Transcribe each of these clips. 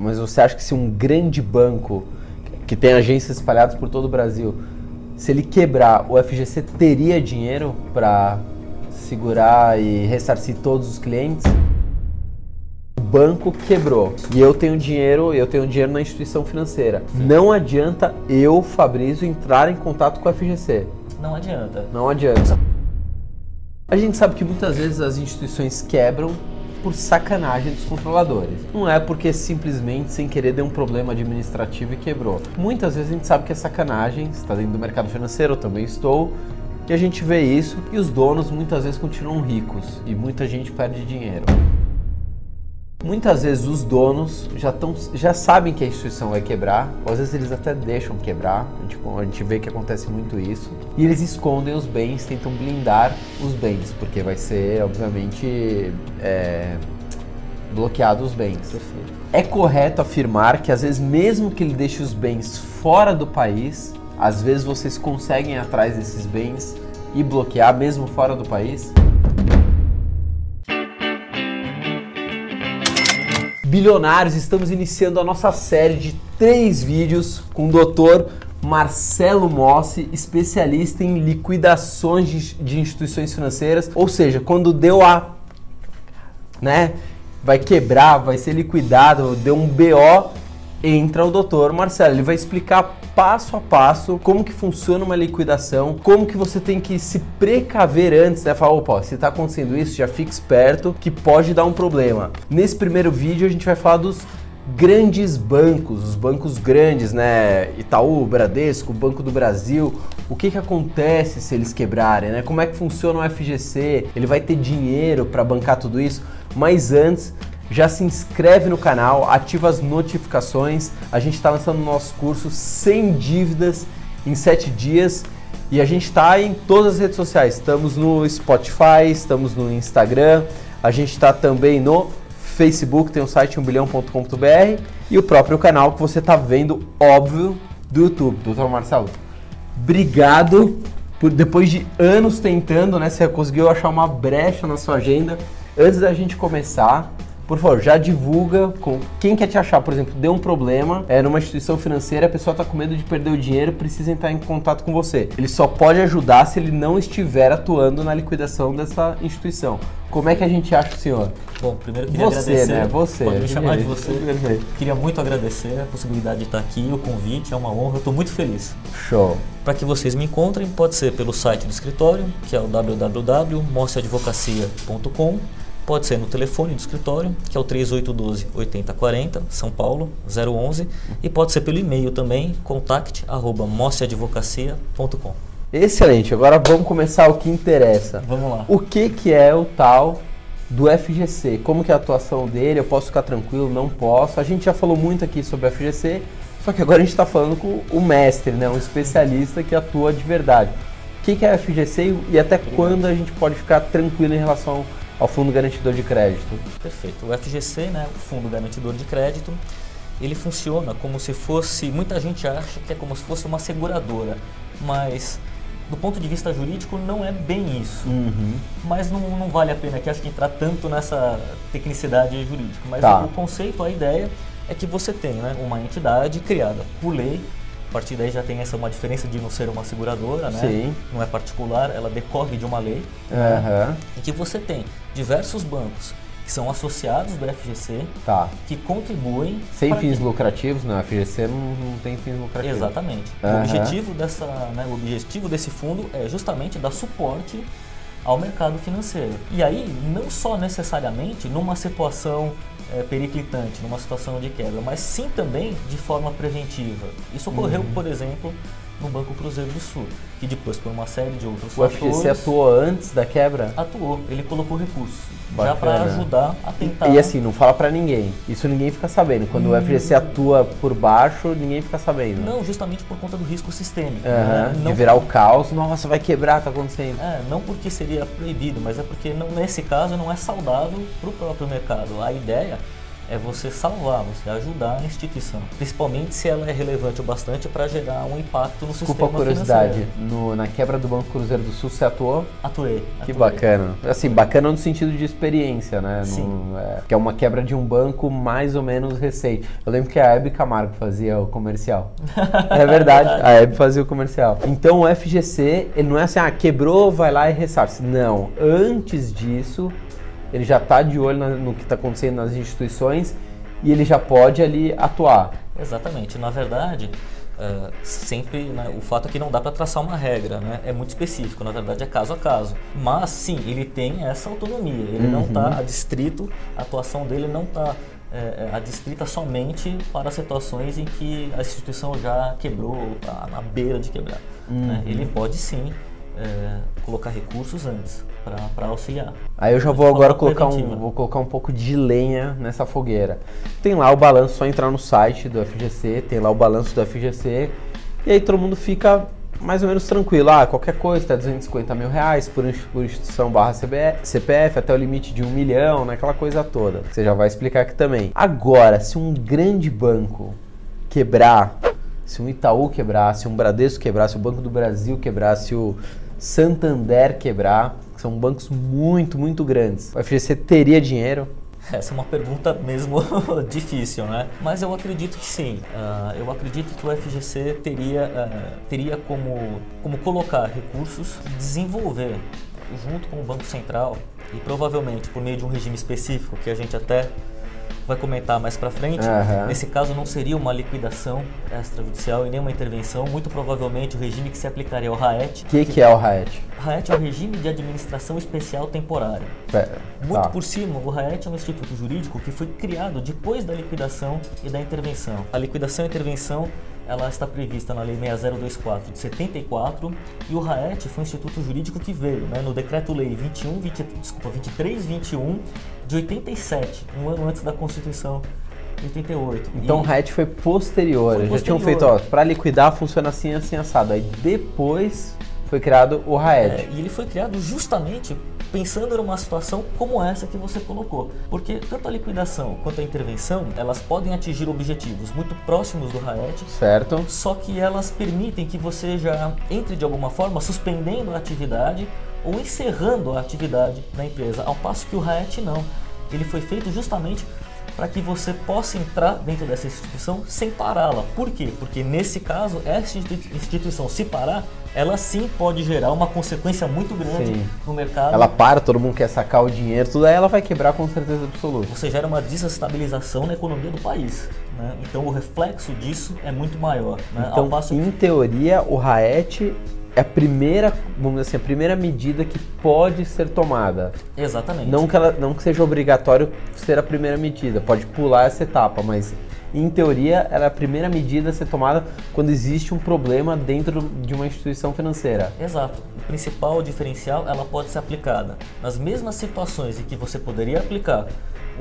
Mas você acha que se um grande banco que tem agências espalhadas por todo o Brasil, se ele quebrar, o FGC teria dinheiro para segurar e ressarcir todos os clientes? O banco quebrou e eu tenho dinheiro, eu tenho dinheiro na instituição financeira. Sim. Não adianta eu, Fabrício, entrar em contato com o FGC. Não adianta. Não adianta. A gente sabe que muitas vezes as instituições quebram por sacanagem dos controladores. Não é porque simplesmente sem querer deu um problema administrativo e quebrou. Muitas vezes a gente sabe que é sacanagem, está dentro do mercado financeiro, eu também estou, e a gente vê isso e os donos muitas vezes continuam ricos e muita gente perde dinheiro. Muitas vezes os donos já, tão, já sabem que a instituição vai quebrar, ou às vezes eles até deixam quebrar, a gente, a gente vê que acontece muito isso, e eles escondem os bens, tentam blindar os bens, porque vai ser, obviamente, é, bloqueado os bens. É correto afirmar que às vezes, mesmo que ele deixe os bens fora do país, às vezes vocês conseguem ir atrás desses bens e bloquear mesmo fora do país? Bilionários, estamos iniciando a nossa série de três vídeos com o Dr. Marcelo Mossi, especialista em liquidações de, instituições financeiras, ou seja, quando deu a, né, vai quebrar, vai ser liquidado, deu um BO, entra o doutor Marcelo. Ele vai explicar passo a passo como que funciona uma liquidação, como que você tem que se precaver antes, né? Falar, opa, se está acontecendo isso, já fique esperto que pode dar um problema. Nesse primeiro vídeo a gente vai falar dos grandes bancos, os bancos grandes, né? Itaú, Bradesco, Banco do Brasil. O que, que acontece se eles quebrarem, né? Como é que funciona o FGC? Ele vai ter dinheiro para bancar tudo isso? Mas antes, já se inscreve no canal, ativa as notificações. A gente está lançando o nosso curso sem dívidas em 7 dias e a gente está em todas as redes sociais. Estamos no Spotify, estamos no Instagram, a gente está também no Facebook, tem o site 1bilhão.com.br e o próprio canal que você está vendo, óbvio, do YouTube. Doutor Marcelo, obrigado por depois de anos tentando, né? Você conseguiu achar uma brecha na sua agenda. Antes da gente começar, por favor, já divulga com quem quer te achar, por exemplo, deu um problema, é numa instituição financeira, a pessoa está com medo de perder o dinheiro, precisa entrar em contato com você. Ele só pode ajudar se ele não estiver atuando na liquidação dessa instituição. Como é que a gente acha o senhor? Bom, primeiro queria você, agradecer. Né? Você, Pode me chamar de você. Queria muito agradecer a possibilidade de estar aqui, o convite, é uma honra, eu estou muito feliz. Show. Para que vocês me encontrem, pode ser pelo site do escritório, que é o www.mostreadvocacia.com Pode ser no telefone do escritório, que é o 3812 8040, São Paulo, 011, e pode ser pelo e-mail também, contact@mostreadvocacia.com. Excelente. Agora vamos começar o que interessa. Vamos lá. O que que é o tal do FGC? Como que é a atuação dele? Eu posso ficar tranquilo? Não posso? A gente já falou muito aqui sobre o FGC, só que agora a gente está falando com o mestre, né? um especialista que atua de verdade. O que, que é FGC e até quando a gente pode ficar tranquilo em relação ao Fundo Garantidor de Crédito. Perfeito. O FGC, né, o Fundo Garantidor de Crédito, ele funciona como se fosse, muita gente acha que é como se fosse uma seguradora, mas do ponto de vista jurídico não é bem isso. Uhum. Mas não, não vale a pena aqui acho que entrar tanto nessa tecnicidade jurídica. Mas tá. o conceito, a ideia é que você tem né, uma entidade criada por lei a partir daí já tem essa uma diferença de não ser uma seguradora, né? Sim. Não é particular, ela decorre de uma lei. Uhum. Né? E que você tem diversos bancos que são associados do FGC, tá. que contribuem... Sem fins que... lucrativos, não, né? FGC não, não tem fins lucrativos. Exatamente. Uhum. O, objetivo dessa, né, o objetivo desse fundo é justamente dar suporte ao mercado financeiro. E aí, não só necessariamente numa situação é, periclitante, numa situação de quebra, mas sim também de forma preventiva. Isso ocorreu, uhum. por exemplo, no Banco Cruzeiro do Sul, que depois, por uma série de outros o fatores... O FGC atuou antes da quebra? Atuou, ele colocou recurso. Bacana. Já para ajudar a tentar... E, e assim, não fala para ninguém. Isso ninguém fica sabendo. Quando hum. o FGC atua por baixo, ninguém fica sabendo. Não, justamente por conta do risco sistêmico. Uhum. Né? Não de virar o caos, nossa, vai quebrar, tá acontecendo. É, não porque seria proibido, mas é porque não, nesse caso não é saudável para o próprio mercado. A ideia é você salvar, você ajudar a instituição, principalmente se ela é relevante o bastante para gerar um impacto no Desculpa sistema a curiosidade, no, na quebra do Banco Cruzeiro do Sul você atuou? Atuei. Que atuei. bacana. Assim, bacana no sentido de experiência, né? Sim. No- é, que é uma quebra de um banco mais ou menos recente. Eu lembro que a Hebe Camargo fazia o comercial. é verdade, a Hebe fazia o comercial. Então o FGC, ele não é assim, ah, quebrou, vai lá e ressarce. Não, antes disso, ele já está de olho no que está acontecendo nas instituições e ele já pode ali atuar. Exatamente. Na verdade, eh, sempre né, o fato é que não dá para traçar uma regra, né? É muito específico. Na verdade, é caso a caso. Mas sim, ele tem essa autonomia. Ele não está adstrito, a atuação dele não está adstrita somente para situações em que a instituição já quebrou ou está na beira de quebrar. né? Ele pode sim eh, colocar recursos antes para auxiliar. Aí eu já vou agora colocar um, vou colocar um pouco de lenha nessa fogueira. Tem lá o balanço, só entrar no site do FGC, tem lá o balanço do FGC, e aí todo mundo fica mais ou menos tranquilo. Ah, qualquer coisa, tá 250 mil reais por, ins- por instituição barra CPF, até o limite de um milhão, né? aquela coisa toda. Você já vai explicar aqui também. Agora, se um grande banco quebrar, se um Itaú quebrar, se um Bradesco quebrar, se o Banco do Brasil quebrar, se o Santander quebrar, que são bancos muito, muito grandes, o FGC teria dinheiro? Essa é uma pergunta mesmo difícil, né? Mas eu acredito que sim. Ah, eu acredito que o FGC teria, ah, teria como, como colocar recursos desenvolver junto com o Banco Central e provavelmente por meio de um regime específico que a gente até vai comentar mais para frente. Aham. Nesse caso não seria uma liquidação extrajudicial e nem uma intervenção, muito provavelmente o regime que se aplicaria ao RAET. O que, que é o RAET? RAET é o regime de administração especial temporária. Pera, Muito tá. por cima, o RAET é um instituto jurídico que foi criado depois da liquidação e da intervenção. A liquidação e intervenção ela está prevista na Lei 6024 de 74 e o RAET foi um instituto jurídico que veio né, no Decreto-Lei 21, 20, desculpa, 2321 de 87, um ano antes da Constituição de 88. Então o E- RAET foi posterior. Foi Já tinham feito, ó, pra liquidar funciona assim, assim, assado. Aí depois foi criado o RAET. É, e ele foi criado justamente pensando numa situação como essa que você colocou. Porque tanto a liquidação quanto a intervenção, elas podem atingir objetivos muito próximos do RAET, Certo? só que elas permitem que você já entre de alguma forma suspendendo a atividade ou encerrando a atividade da empresa, ao passo que o RAET não. Ele foi feito justamente para que você possa entrar dentro dessa instituição sem pará-la. Por quê? Porque nesse caso, essa institui- instituição se parar, ela sim pode gerar uma consequência muito grande Sim. no mercado. Ela para, todo mundo quer sacar o dinheiro, tudo aí ela vai quebrar com certeza absoluta. Você gera uma desestabilização na economia do país. né? Então o reflexo disso é muito maior. Né? Ao Então, passo em teoria, o RAET é a primeira, vamos dizer assim, a primeira medida que pode ser tomada. Exatamente. Não que, ela, não que seja obrigatório ser a primeira medida, pode pular essa etapa, mas em teoria ela é a primeira medida a ser tomada quando existe um problema dentro de uma instituição financeira. Exato. O principal diferencial, ela pode ser aplicada nas mesmas situações em que você poderia aplicar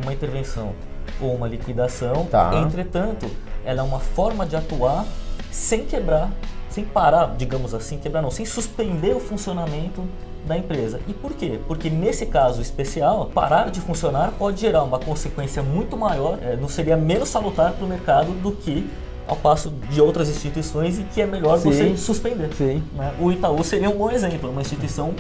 uma intervenção ou uma liquidação. Tá. Entretanto, ela é uma forma de atuar sem quebrar, sem parar, digamos assim, quebrar não, sem suspender o funcionamento da empresa. E por quê? Porque nesse caso especial, parar de funcionar pode gerar uma consequência muito maior, eh, não seria menos salutar para o mercado do que ao passo de outras instituições em que é melhor Sim. você suspender. Sim. né? O Itaú seria um bom exemplo, uma instituição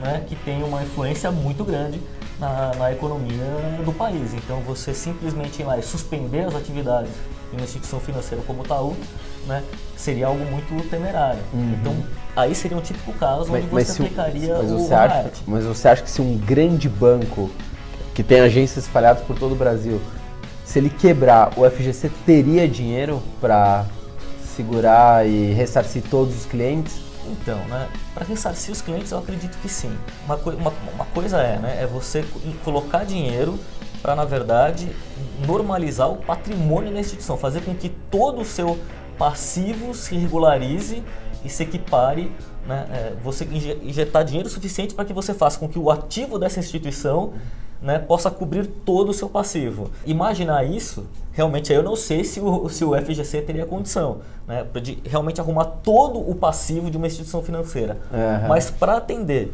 né, que tem uma influência muito grande na, na economia do país. Então, você simplesmente ir lá e suspender as atividades em uma instituição financeira como o Itaú né, seria algo muito temerário. Então, aí seria um típico caso onde você o- aplicaria mas o você acha, RAET. mas você acha que se um grande banco que tem agências espalhadas por todo o Brasil, se ele quebrar, o FGC teria dinheiro para segurar e ressarcir todos os clientes? Então, né, para ressarcir os clientes, eu acredito que sim. Uma, coi- uma, uma coisa é, né, é você co- colocar dinheiro para, na verdade, normalizar o patrimônio da instituição, fazer com que todo o seu passivo se regularize e se equipare, né, é, você inje- injetar dinheiro suficiente para que você faça com que o ativo dessa instituição né, possa cobrir todo o seu passivo. Imaginar isso, realmente eu não sei se o, se o FGC teria condição né, de realmente arrumar todo o passivo de uma instituição financeira. Aham. Mas para atender,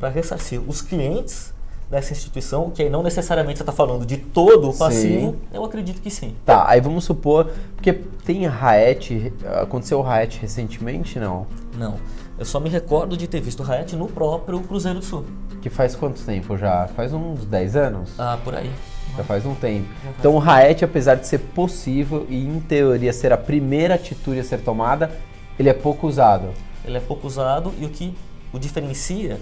para ressarcir os clientes, dessa instituição, que aí não necessariamente você está falando de todo o Sim. passivo, eu acredito que sim. Tá, aí vamos supor, porque tem Raet, aconteceu o Raet recentemente, não? Não. Eu só me recordo de ter visto o Raet no próprio Cruzeiro do Sul. Que faz quanto tempo já? Faz uns 10 anos? Ah, por aí. Já faz um tempo. Faz Então o Raet, apesar de ser possível e em teoria ser a primeira atitude a ser tomada, ele é pouco usado. Ele é pouco usado e o que o diferencia,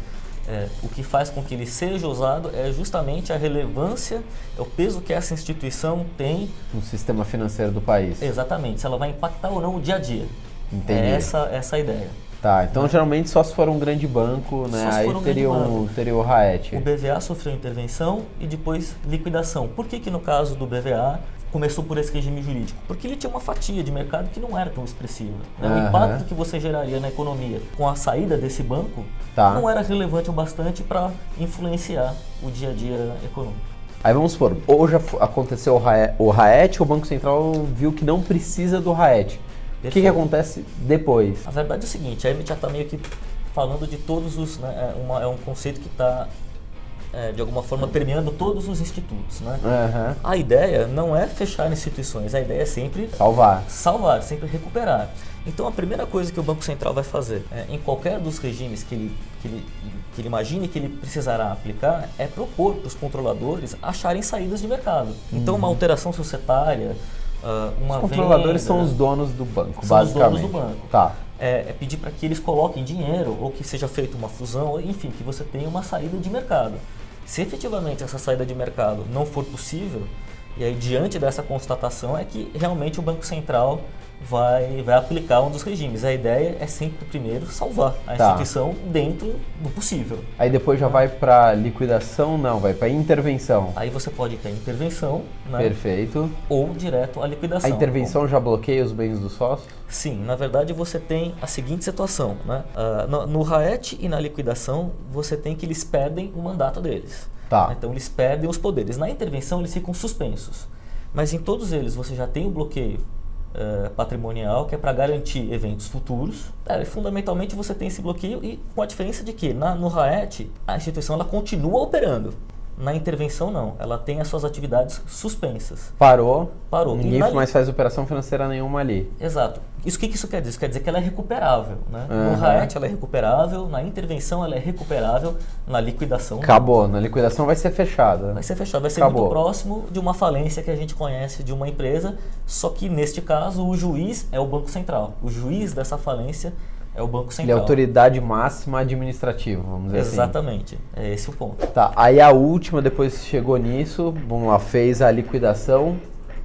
é, o que faz com que ele seja usado é justamente a relevância, é o peso que essa instituição tem no sistema financeiro do país. exatamente, se ela vai impactar ou não o dia a dia. Entendi. É essa, essa a ideia. Tá, então geralmente só se for um grande banco, né? Aí um teria, um, teria o Raet. O BVA sofreu intervenção e depois liquidação. Por que, que no caso do BVA começou por esse regime jurídico? Porque ele tinha uma fatia de mercado que não era tão expressiva. né? Aham. O impacto que você geraria na economia com a saída desse banco Tá. não era relevante o bastante para influenciar o dia a dia econômico. Aí vamos supor, fu- aconteceu o Raet, o Banco Central viu que não precisa do Raet. O que, que acontece depois? A verdade é o seguinte, a EMIT já está meio que falando de todos os... Né, é, uma- é um conceito que está, de alguma forma, permeando todos os institutos. Né? Aham. A ideia não é fechar instituições, a ideia é sempre Salvar. salvar, sempre recuperar. Então a primeira coisa que o Banco Central vai fazer é, em qualquer dos regimes que ele, que, ele, que ele imagine que ele precisará aplicar é propor para os controladores acharem saídas de mercado. Então uma alteração societária, ah, uma Uhum. Os controladores venda, são os donos do banco, São os basicamente. donos do banco. Tá. é, é pedir para que eles coloquem dinheiro ou que seja feita uma fusão, enfim, que você tenha uma saída de mercado. Se efetivamente essa saída de mercado não for possível, e aí diante dessa constatação é que realmente o Banco Central vai, vai aplicar um dos regimes. A ideia é sempre primeiro salvar a Tá. instituição dentro do possível. Aí depois já vai pra liquidação? Não, vai pra intervenção. Aí você pode ter intervenção né, Perfeito. ou direto à liquidação. A intervenção já bloqueia os bens do sócio? Sim, na verdade você tem a seguinte situação, né? Ah, no, no RAET e na liquidação você tem que eles perdem o mandato deles. Tá. Então eles perdem os poderes. Na intervenção eles ficam suspensos. Mas em todos eles você já tem o bloqueio eh, patrimonial que é para garantir eventos futuros. É, fundamentalmente você tem esse bloqueio e com a diferença de que na, no RAET a instituição ela continua operando. Na intervenção não, ela tem as suas atividades suspensas. Parou. Parou. Ninguém na- mais faz operação financeira nenhuma ali. Exato. Isso o que, que isso quer dizer? Isso quer dizer que ela é recuperável. Né? Aham. No RAET ela é recuperável, na intervenção ela é recuperável, na liquidação não. Acabou. Na liquidação vai ser fechada. vai ser fechado. Vai ser Acabou. muito próximo de uma falência que a gente conhece de uma empresa, só que neste caso o juiz é o Banco Central. O juiz dessa falência é o Banco Ele é Central. autoridade máxima administrativa, vamos dizer assim. Exatamente. É esse o ponto. Tá, aí a última, depois chegou nisso, vamos lá, fez a liquidação,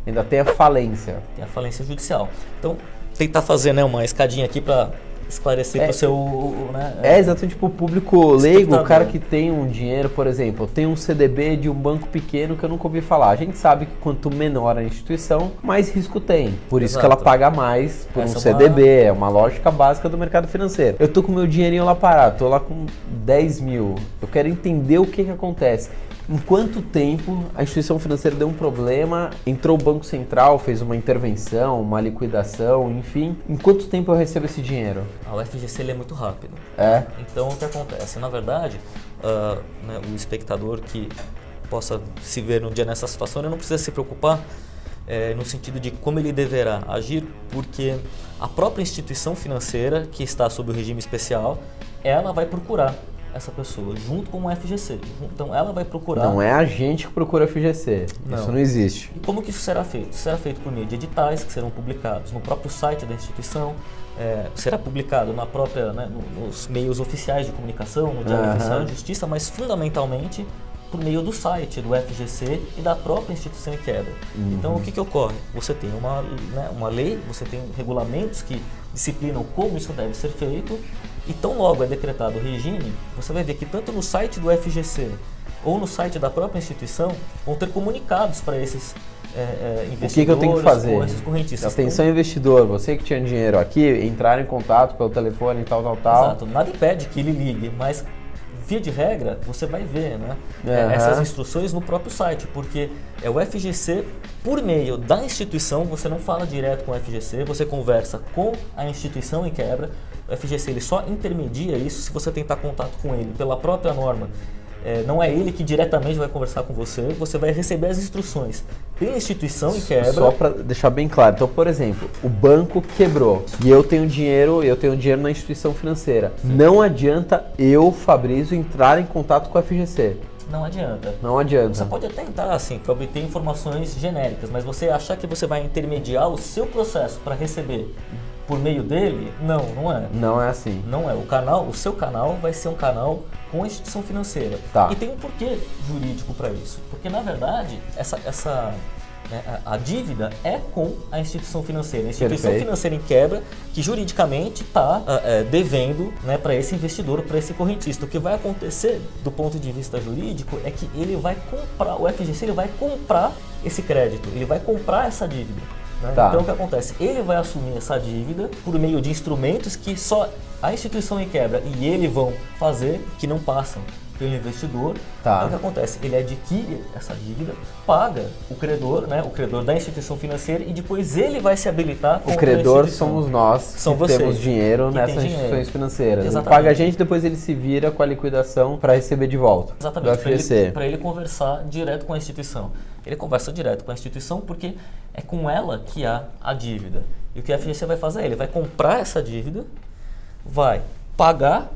ainda tem a falência. Tem a falência judicial. Então, tentar fazer né, uma escadinha aqui para esclarecer É- para o seu. Né, É exatamente tipo o público leigo, o cara que tem um dinheiro, por exemplo, tem um CDB de um banco pequeno que eu nunca ouvi falar. A gente sabe que quanto menor a instituição, mais risco tem. Por isso que ela paga mais por Essa um é CDB, é uma lógica básica do mercado financeiro. Eu tô com meu dinheirinho lá parado, tô lá com 10 mil. Eu quero entender o que que acontece. Em quanto tempo a instituição financeira deu um problema, entrou o Banco Central, fez uma intervenção, uma liquidação, enfim. Em quanto tempo eu recebo esse dinheiro? A UFGC ele é muito rápido. É? Então, o que acontece? Na verdade, ah, né, o espectador que possa se ver um dia nessa situação, ele não precisa se preocupar eh, no sentido de como ele deverá agir, porque a própria instituição financeira que está sob o regime especial, ela vai procurar essa pessoa junto com o FGC. Então, ela vai procurar. Não é a gente que procura FGC. Não. Isso não existe. E como que isso será feito? Isso será feito por meio de editais que serão publicados no próprio site da instituição, eh, será publicado na própria, né, no- nos meios oficiais de comunicação, no Diário Aham. Oficial de Justiça, mas fundamentalmente por meio do site do FGC e da própria instituição em quebra. Então o que, que ocorre? Você tem uma, né, uma lei, você tem regulamentos que disciplinam como isso deve ser feito e tão logo é decretado o regime, você vai ver que tanto no site do FGC ou no site da própria instituição vão ter comunicados para esses é, é, O que, que eu tenho que investidores fazer? esses correntistas. Atenção, investidor. Você que tinha dinheiro aqui, entrar em contato pelo telefone e tal, tal, tal. Exato. Nada impede que ele ligue, mas via de regra você vai ver né, Aham. essas instruções no próprio site, porque é o FGC por meio da instituição, você não fala direto com o FGC, você conversa com a instituição em quebra. O FGC ele só intermedia isso se você tentar contato com ele pela própria norma. é, não é ele que diretamente vai conversar com você, você vai receber as instruções pela instituição em quebra. Só para deixar bem claro, então, por exemplo, o banco quebrou e eu tenho dinheiro, eu tenho dinheiro na instituição financeira. Sim. Não adianta eu, Fabrício, entrar em contato com a FGC. Não adianta. Não adianta. Você pode até entrar assim para obter informações genéricas, mas você achar que você vai intermediar o seu processo para receber por meio dele, não, não é. Não é assim. Não é. O canal, o seu canal vai ser um canal com a instituição financeira. Tá. E tem um porquê jurídico para isso. Porque na verdade, essa, essa né, a, a, dívida é com a instituição financeira. A instituição Perfeito. financeira em quebra que juridicamente está é, devendo né, para esse investidor, para esse correntista. O que vai acontecer do ponto de vista jurídico é que ele vai comprar, o FGC ele vai comprar esse crédito, ele vai comprar essa dívida. Né? Tá. Então o que acontece? Ele vai assumir essa dívida por meio de instrumentos que só a instituição em quebra e ele vão fazer que não passam pelo investidor. Tá. Então o que acontece? Ele adquire essa dívida, paga o credor, né, o credor da instituição financeira e depois ele vai se habilitar com O credor somos nós São que vocês, temos dinheiro nessas instituições dinheiro. financeiras. Exatamente. Ele paga a gente, depois ele se vira com a liquidação para receber de volta. Exatamente, para ele, ele conversar direto com a instituição. Ele conversa direto com a instituição porque é com ela que há a dívida. E o que a FGC vai fazer? Ele vai comprar essa dívida, vai pagar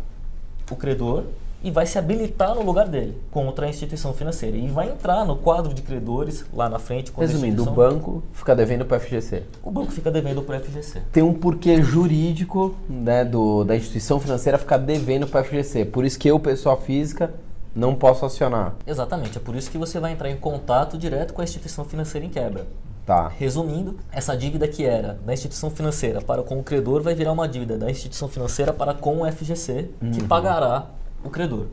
o credor e vai se habilitar no lugar dele contra a instituição financeira e vai entrar no quadro de credores lá na frente. Resumindo, o banco fica devendo para o FGC. O banco fica devendo para o FGC. Tem um porquê jurídico né, do, da instituição financeira ficar devendo para o FGC. Por isso que eu, pessoa física, não posso acionar. Exatamente, é por isso que você vai entrar em contato direto com a instituição financeira em quebra. Tá. Resumindo, essa dívida que era da instituição financeira para com o credor vai virar uma dívida da instituição financeira para com o FGC, uhum. que pagará o credor.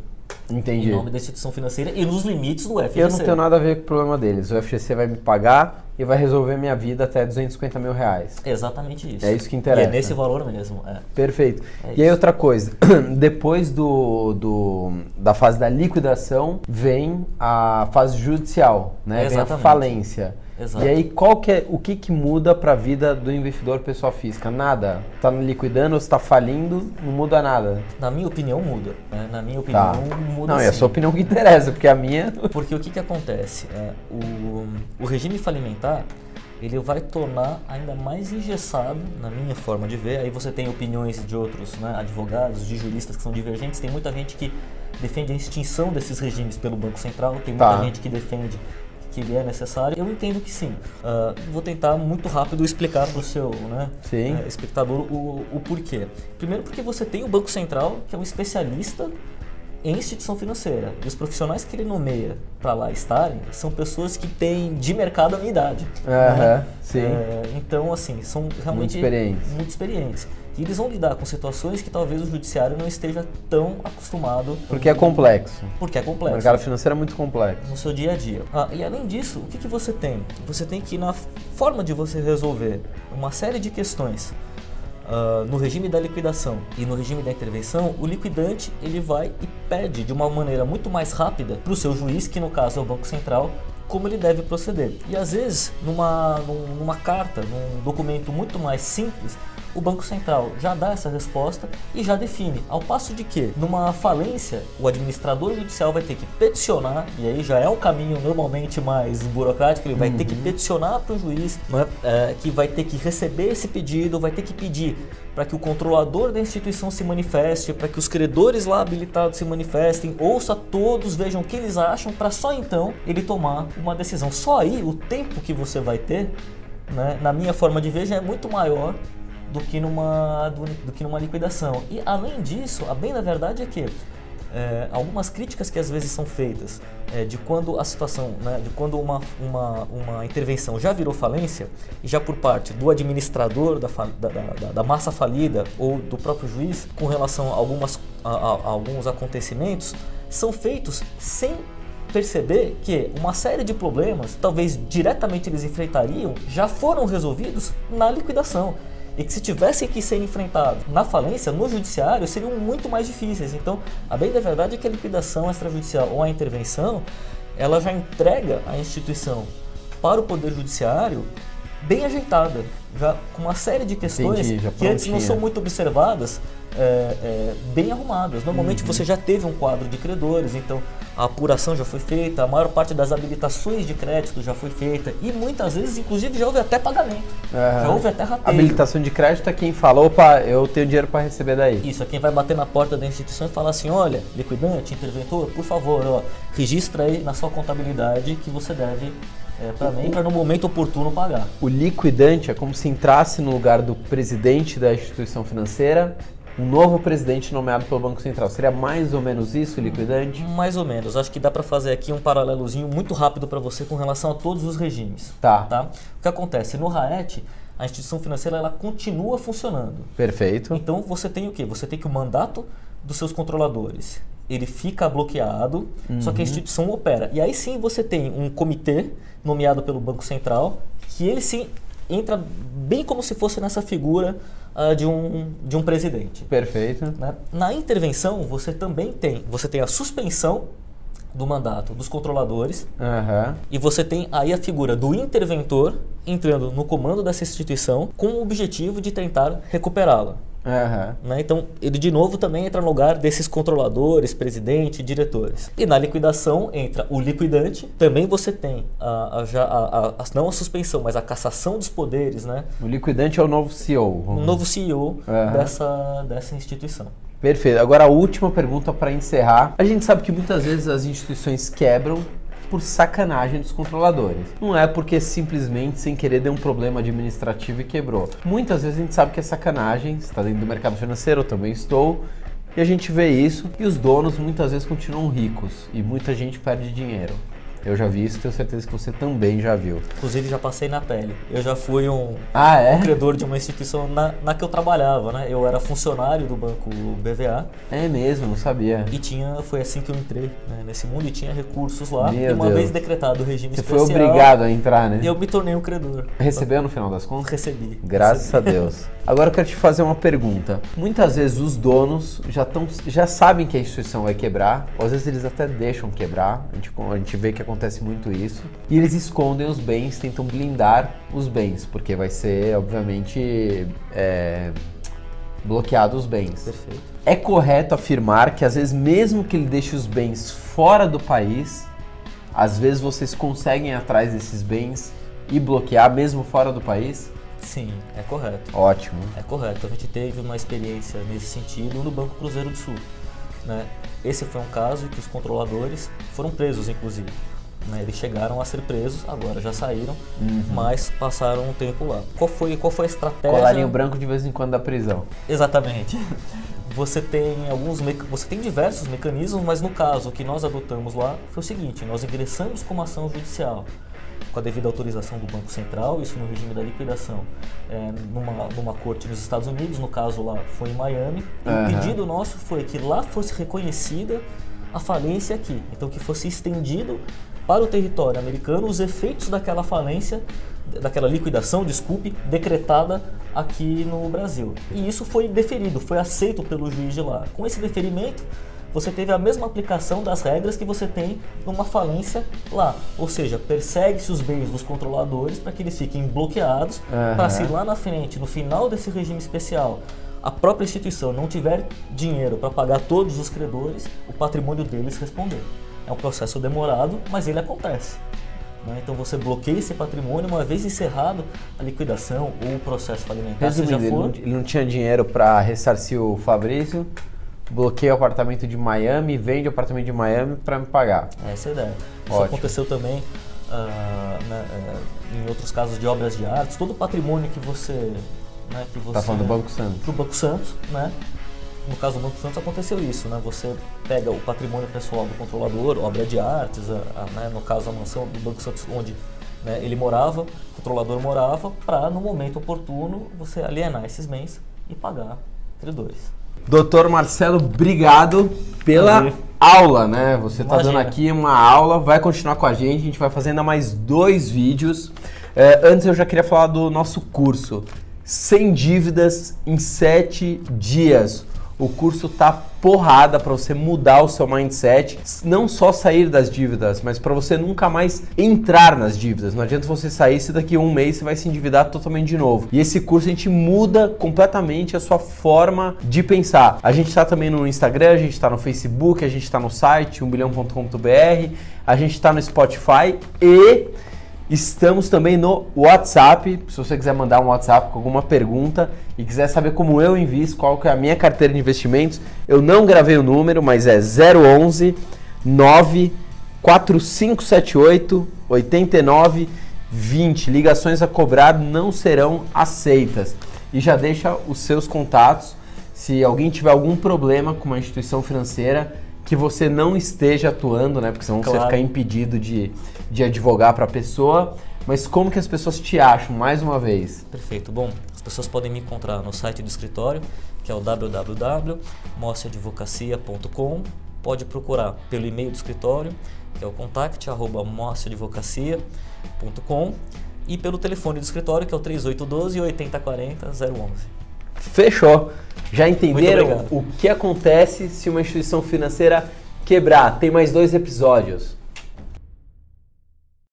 Entendi. Em nome da instituição financeira e nos limites do FGC. Eu não tenho nada a ver com o problema deles. O FGC vai me pagar e vai resolver minha vida até 250 mil reais. Exatamente isso. É isso que interessa. E é nesse valor mesmo. É. Perfeito. É e aí outra coisa, depois do, do, da fase da liquidação, vem a fase judicial, né? Exatamente. Vem a falência. Exato. E aí, qual que é, o que, que muda para a vida do investidor pessoa física? Nada. Está liquidando, está falindo, não muda nada. Na minha opinião, muda. Né? Na minha opinião, tá. muda Não, sim. é a sua opinião que interessa, porque a minha... Porque o que, que acontece? É, o, o regime falimentar, ele vai tornar ainda mais engessado, na minha forma de ver. Aí você tem opiniões de outros né, advogados, de juristas que são divergentes. Tem muita gente que defende a extinção desses regimes pelo Banco Central, tem muita tá. gente que defende que ele é necessário? Eu entendo que sim. Uh, vou tentar muito rápido explicar para o seu né, uh, espectador o, o porquê. Primeiro porque você tem o Banco Central, que é um especialista em instituição financeira. E os profissionais que ele nomeia para lá estarem são pessoas que têm de mercado a minha idade. Uhum, né? sim. É, então, assim, são realmente muito experientes. muito experientes. E eles vão lidar com situações que talvez o judiciário não esteja tão acostumado. Porque é complexo. Porque é complexo. O mercado financeiro é muito complexo. No seu dia a dia. Ah, e além disso, o que, que você tem? Você tem que, na forma de você resolver uma série de questões Uh, no regime da liquidação e no regime da intervenção, o liquidante ele vai e pede de uma maneira muito mais rápida para o seu juiz, que no caso é o Banco Central, como ele deve proceder. E às vezes, numa, numa carta, num documento muito mais simples, o Banco Central já dá essa resposta e já define. Ao passo de que, numa falência, o administrador judicial vai ter que peticionar, e aí já é um caminho normalmente mais burocrático, ele vai uhum. ter que uhum. peticionar para o juiz, né, é, que vai ter que receber esse pedido, vai ter que pedir para que o controlador da instituição se manifeste, para que os credores lá habilitados se manifestem, ouça todos, vejam o que eles acham, para só então ele tomar uma decisão. Só aí o tempo que você vai ter, né, na minha forma de ver, já é muito maior do que numa, do, do, que numa liquidação. E além disso, a bem da verdade é que é, algumas críticas que às vezes são feitas é, de quando a situação, né, de quando uma, uma, uma intervenção já virou falência e já por parte do administrador da, da, da, da massa falida ou do próprio juiz com relação a, algumas, a, a, a alguns acontecimentos, são feitos sem perceber que uma série de problemas, talvez diretamente eles enfrentariam, já foram resolvidos na liquidação e que se tivessem que ser enfrentados na falência, no judiciário, seriam muito mais difíceis. Então, a bem da verdade é que a liquidação extrajudicial ou a intervenção, ela já entrega a instituição para o Poder Judiciário bem ajeitada, já com uma série de questões Entendi, que antes não são muito observadas, é, é, bem arrumadas. Normalmente Uhum. você já teve um quadro de credores, então a apuração já foi feita, a maior parte das habilitações de crédito já foi feita e muitas vezes, inclusive, já houve até pagamento, Aham. já houve até rateio. Habilitação de crédito é quem fala, opa, eu tenho dinheiro para receber daí. Isso, é quem vai bater na porta da instituição e falar assim, olha, liquidante, interventor, por favor, ó, registra aí na sua contabilidade que você deve é, para mim, para no momento oportuno pagar. O liquidante é como se entrasse no lugar do presidente da instituição financeira, um novo presidente nomeado pelo Banco Central. Seria mais ou menos isso, o liquidante? Mais ou menos. Acho que dá para fazer aqui um paralelozinho muito rápido para você com relação a todos os regimes. Tá. Tá? O que acontece? No RAET, a instituição financeira ela continua funcionando. Perfeito. Então você tem o quê? Você tem que o mandato dos seus controladores ele fica bloqueado, só que a instituição opera. E aí sim você tem um comitê nomeado pelo Banco Central que ele sim entra bem como se fosse nessa figura ah, de, um, de um presidente. Perfeito. né? Na intervenção você também tem, você tem a suspensão do mandato dos controladores Aham. e você tem aí a figura do interventor entrando no comando dessa instituição com o objetivo de tentar recuperá-la. Aham. né? Então, ele de novo também entra no lugar desses controladores, presidente, diretores. E na liquidação entra o liquidante. Também você tem a, a, a, a- não a suspensão, mas a cassação dos poderes, né? O liquidante é o novo CEO. Um novo CEO Aham. dessa, dessa instituição. Perfeito. Agora a última pergunta para encerrar. A gente sabe que muitas vezes as instituições quebram por sacanagem dos controladores. Não é porque simplesmente sem querer deu um problema administrativo e quebrou. Muitas vezes a gente sabe que é sacanagem, está dentro do mercado financeiro, eu também estou. E a gente vê isso e os donos muitas vezes continuam ricos e muita gente perde dinheiro. Eu já vi isso, tenho certeza que você também já viu. Inclusive, já passei na pele. Eu já fui um, Ah, é? credor de uma instituição na, na que eu trabalhava, né? Eu era funcionário do banco BVA É mesmo, não sabia. e tinha, foi assim que eu entrei né, nesse mundo e tinha recursos lá. Meu e uma Deus. vez decretado o regime Você foi especial, obrigado a entrar, né? eu me tornei um credor. Recebeu no final das contas? Recebi. Graças a Deus. Agora eu quero te fazer uma pergunta. Muitas vezes os donos já, tão, já sabem que a instituição vai quebrar, ou às vezes eles até deixam quebrar, a gente, a gente vê que acontece muito isso, e eles escondem os bens, tentam blindar os bens, porque vai ser, obviamente, é, bloqueado os bens. Perfeito. É correto afirmar que às vezes, mesmo que ele deixe os bens fora do país, às vezes vocês conseguem ir atrás desses bens e bloquear mesmo fora do país? Sim, é correto. Ótimo. É correto. A gente teve uma experiência nesse sentido no Banco Cruzeiro do Sul. Né? Esse foi um caso que os controladores foram presos, inclusive. Né? Eles chegaram a ser presos, agora já saíram, mas passaram um tempo lá. Qual foi, qual foi a estratégia? Colarinho branco de vez em quando da prisão. Exatamente. Você tem alguns, você tem diversos mecanismos, mas no caso que nós adotamos lá foi o seguinte: nós ingressamos com uma ação judicial com a devida autorização do Banco Central, isso no regime da liquidação, é, numa, numa corte nos Estados Unidos, no caso lá foi em Miami. E Aham. o pedido nosso foi que lá fosse reconhecida a falência aqui, então que fosse estendido para o território americano os efeitos daquela falência, daquela liquidação, desculpe, decretada aqui no Brasil. E isso foi deferido, foi aceito pelo juiz de lá. Com esse deferimento, você teve a mesma aplicação das regras que você tem numa falência lá. Ou seja, persegue-se os bens dos controladores para que eles fiquem bloqueados, Aham. para se lá na frente, no final desse regime especial, a própria instituição não tiver dinheiro para pagar todos os credores, o patrimônio deles responder. É um processo demorado, mas ele acontece. né? Então você bloqueia esse patrimônio uma vez encerrado a liquidação ou o processo falimentar, Resumindo, ele não, ele não tinha dinheiro para ressarcir o Fabrício, bloqueia o apartamento de Miami, vende o apartamento de Miami para me pagar. Essa é a ideia. Isso Ótimo. aconteceu também ah, né, eh, em outros casos de obras de artes. Todo o patrimônio que você. Né, que você Tá falando do Banco Santos. do Banco Santos, né? No caso do Banco Santos aconteceu isso, né? Você pega o patrimônio pessoal do controlador, obra de artes, a- a, né, no caso a mansão do Banco Santos onde né, ele morava, o controlador morava, para no momento oportuno você alienar esses bens e pagar credores. Doutor Marcelo, obrigado pela Prazer. aula, né? Você tá Imagina. dando aqui uma aula, vai continuar com a gente, a gente vai fazer ainda mais dois vídeos. É, antes eu já queria falar do nosso curso, Sem Dívidas em 7 Dias. O curso tá porrada para você mudar o seu mindset, não só sair das dívidas, mas para você nunca mais entrar nas dívidas. Não adianta você sair se daqui a um mês você vai se endividar totalmente de novo. E esse curso a gente muda completamente a sua forma de pensar. A gente está também no Instagram, a gente está no Facebook, a gente está no site umbilhão.com.br, a gente está no Spotify e Estamos também no WhatsApp, se você quiser mandar um WhatsApp com alguma pergunta e quiser saber como eu invisto, qual que é a minha carteira de investimentos, eu não gravei o número, mas é 011 94578 8920. Ligações a cobrar não serão aceitas. E já deixa os seus contatos se alguém tiver algum problema com uma instituição financeira que você não esteja atuando, né? Porque senão claro. você ficar impedido de, de advogar para a pessoa. Mas como que as pessoas te acham, mais uma vez? Perfeito. Bom, as pessoas podem me encontrar no site do escritório, que é o www.mociadvocacia.com. Pode procurar pelo e-mail do escritório, que é o contact.mociadvocacia.com e pelo telefone do escritório, que é o 3812 8040 011. Fechou. Já entenderam o que acontece se uma instituição financeira quebrar? Tem mais dois episódios.